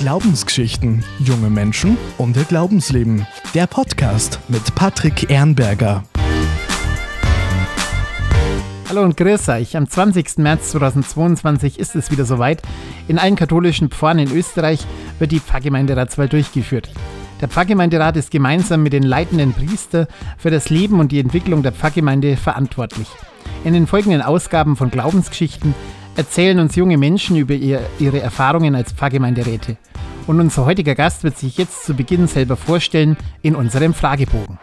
Glaubensgeschichten, junge Menschen und ihr Glaubensleben. Der Podcast mit Patrick Ehrenberger. Hallo und grüß euch. Am 20. März 2022 ist es wieder soweit. In allen katholischen Pfarren in Österreich wird die Pfarrgemeinderatswahl durchgeführt. Der Pfarrgemeinderat ist gemeinsam mit den leitenden Priester für das Leben und die Entwicklung der Pfarrgemeinde verantwortlich. In den folgenden Ausgaben von Glaubensgeschichten erzählen uns junge Menschen über ihr, ihre Erfahrungen als Pfarrgemeinderäte. Und unser heutiger Gast wird sich jetzt zu Beginn selber vorstellen in unserem Fragebogen.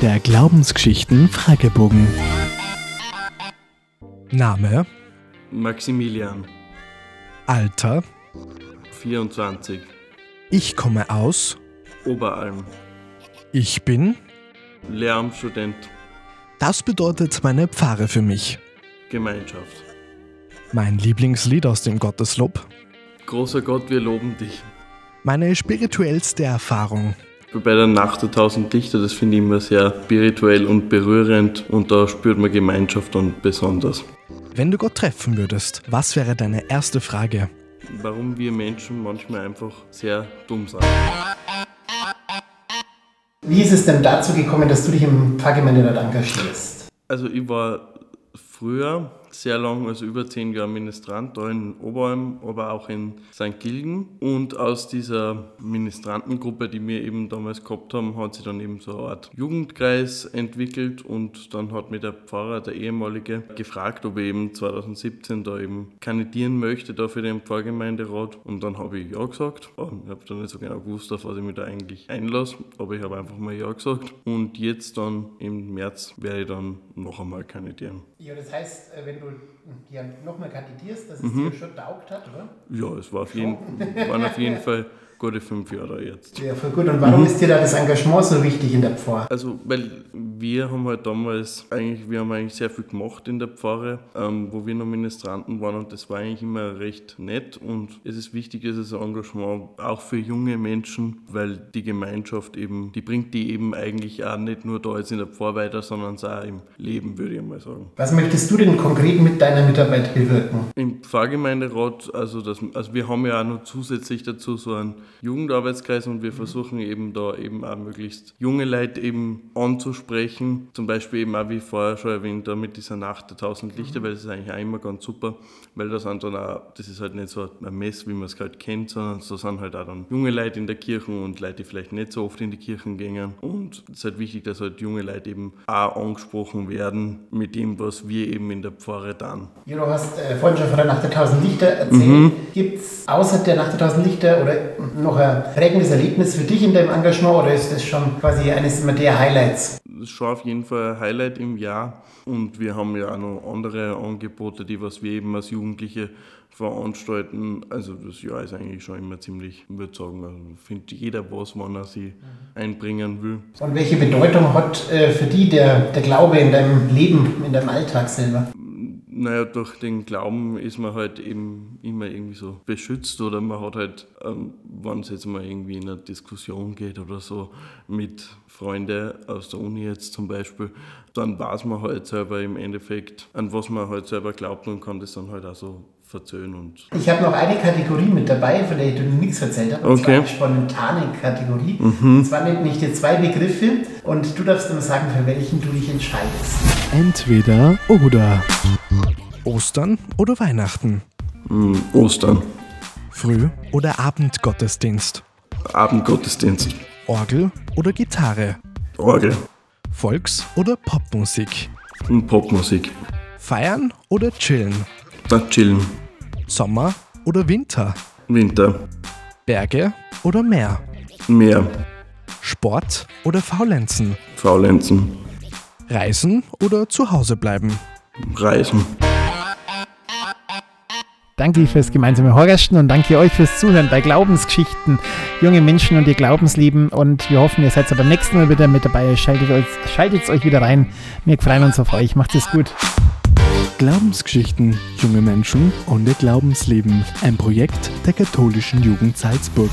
Der Glaubensgeschichten Fragebogen. Name, Maximilian, Alter, 24, ich komme aus, Oberalm, ich bin. Lehramtsstudent, Das bedeutet meine Pfarre für mich. Gemeinschaft. Mein Lieblingslied aus dem Gotteslob. Großer Gott, wir loben dich. Meine spirituellste Erfahrung. Bei der Nacht der tausend Lichter, das finde ich immer sehr spirituell und berührend und da spürt man Gemeinschaft und besonders. Wenn du Gott treffen würdest, was wäre deine erste Frage? Warum wir Menschen manchmal einfach sehr dumm sind. Wie ist es denn dazu gekommen, dass du dich im Pfarrgemeinderat engagierst? Also ich war früher sehr lang, also über zehn Jahre Ministrant da in Oberalm, aber auch in St. Gilgen. Und aus dieser Ministrantengruppe, die wir eben damals gehabt haben, hat sich dann eben so eine Art Jugendkreis entwickelt und dann hat mir der Pfarrer, der ehemalige, gefragt, ob ich eben 2017 da eben kandidieren möchte da für den Pfarrgemeinderat und dann habe ich ja gesagt. Ich habe dann nicht so genau gewusst, auf was ich mich da eigentlich einlasse, aber ich habe einfach mal ja gesagt und jetzt dann im März werde ich dann noch einmal kandidieren. Ja, das heißt, äh, wenn du ja nochmal kandidierst, dass es dir schon taugt hat, oder? Ja, es war auf jeden, waren auf jeden Fall gute fünf Jahre jetzt. Ja, voll gut. Und warum ist dir da das Engagement so wichtig in der Pfarre? Also, weil wir haben halt damals eigentlich, wir haben eigentlich sehr viel gemacht in der Pfarre, ähm, wo wir noch Ministranten waren und das war eigentlich immer recht nett und es ist wichtig, dieses Engagement auch für junge Menschen, weil die Gemeinschaft eben, die bringt die eben eigentlich auch nicht nur da jetzt in der Pfarre weiter, sondern auch im Leben, würde ich mal sagen. Was möchtest du denn konkret mit deiner Mitarbeit bewirken? Im Pfarrgemeinderat, also, das, also wir haben ja auch noch zusätzlich dazu so einen Jugendarbeitskreis und wir versuchen eben da eben auch möglichst junge Leute eben anzusprechen. Zum Beispiel eben auch, wie vorher schon erwähnt, da mit dieser Nacht der tausend Lichter, weil das ist eigentlich auch immer ganz super, weil das sind dann auch, das ist halt nicht so ein Mess, wie man es halt kennt, sondern da sind halt auch dann junge Leute in der Kirche und Leute, die vielleicht nicht so oft in die Kirchen gehen. Und es ist halt wichtig, dass halt junge Leute eben auch angesprochen werden mit dem, was wir eben in der Pfarre dann. Ja, du hast äh, vorhin schon von der Nacht der Tausend Lichter erzählt. Gibt es außer der Nacht der Tausend Lichter oder noch ein prägendes Erlebnis für dich in deinem Engagement oder ist das schon quasi eines der Highlights? Das ist schon auf jeden Fall ein Highlight im Jahr. Und wir haben ja auch noch andere Angebote, die was wir eben als Jugendliche veranstalten. Also das Jahr ist eigentlich schon immer ziemlich, ich würde sagen, also findet jeder was, wann er sich einbringen will. Und welche Bedeutung hat äh, für die der, der Glaube in deinem Leben, in deinem Alltag selber? Naja, durch den Glauben ist man halt eben immer irgendwie so beschützt oder man hat halt, ähm, wenn es jetzt mal irgendwie in eine Diskussion geht oder so mit Freunden aus der Uni jetzt zum Beispiel, dann weiß man halt selber im Endeffekt, an was man halt selber glaubt und kann das dann halt auch so verzöhnen und Ich habe noch eine Kategorie mit dabei, von der ich dir nichts erzählt habe, und zwar Okay. eine spontane Kategorie. Und zwar nenne ich dir zwei Begriffe und du darfst dann sagen, für welchen du dich entscheidest. Entweder oder. Ostern oder Weihnachten. mm, Ostern, Früh- oder Abendgottesdienst. Abendgottesdienst, Orgel oder Gitarre. Orgel Volks- oder Popmusik. und Popmusik. Feiern oder chillen. Na, chillen, Sommer oder Winter. Winter, Berge oder Meer. Meer, Sport oder Faulenzen. Faulenzen, Reisen oder zu Hause bleiben. Reisen. Danke fürs gemeinsame Horgasten und danke euch fürs Zuhören bei Glaubensgeschichten, junge Menschen und ihr Glaubensleben. Und wir hoffen, ihr seid beim nächsten Mal wieder mit dabei. Schaltet, euch, schaltet euch wieder rein. Wir freuen uns auf euch. Macht es gut. Glaubensgeschichten, junge Menschen und ihr Glaubensleben. Ein Projekt der katholischen Jugend Salzburg.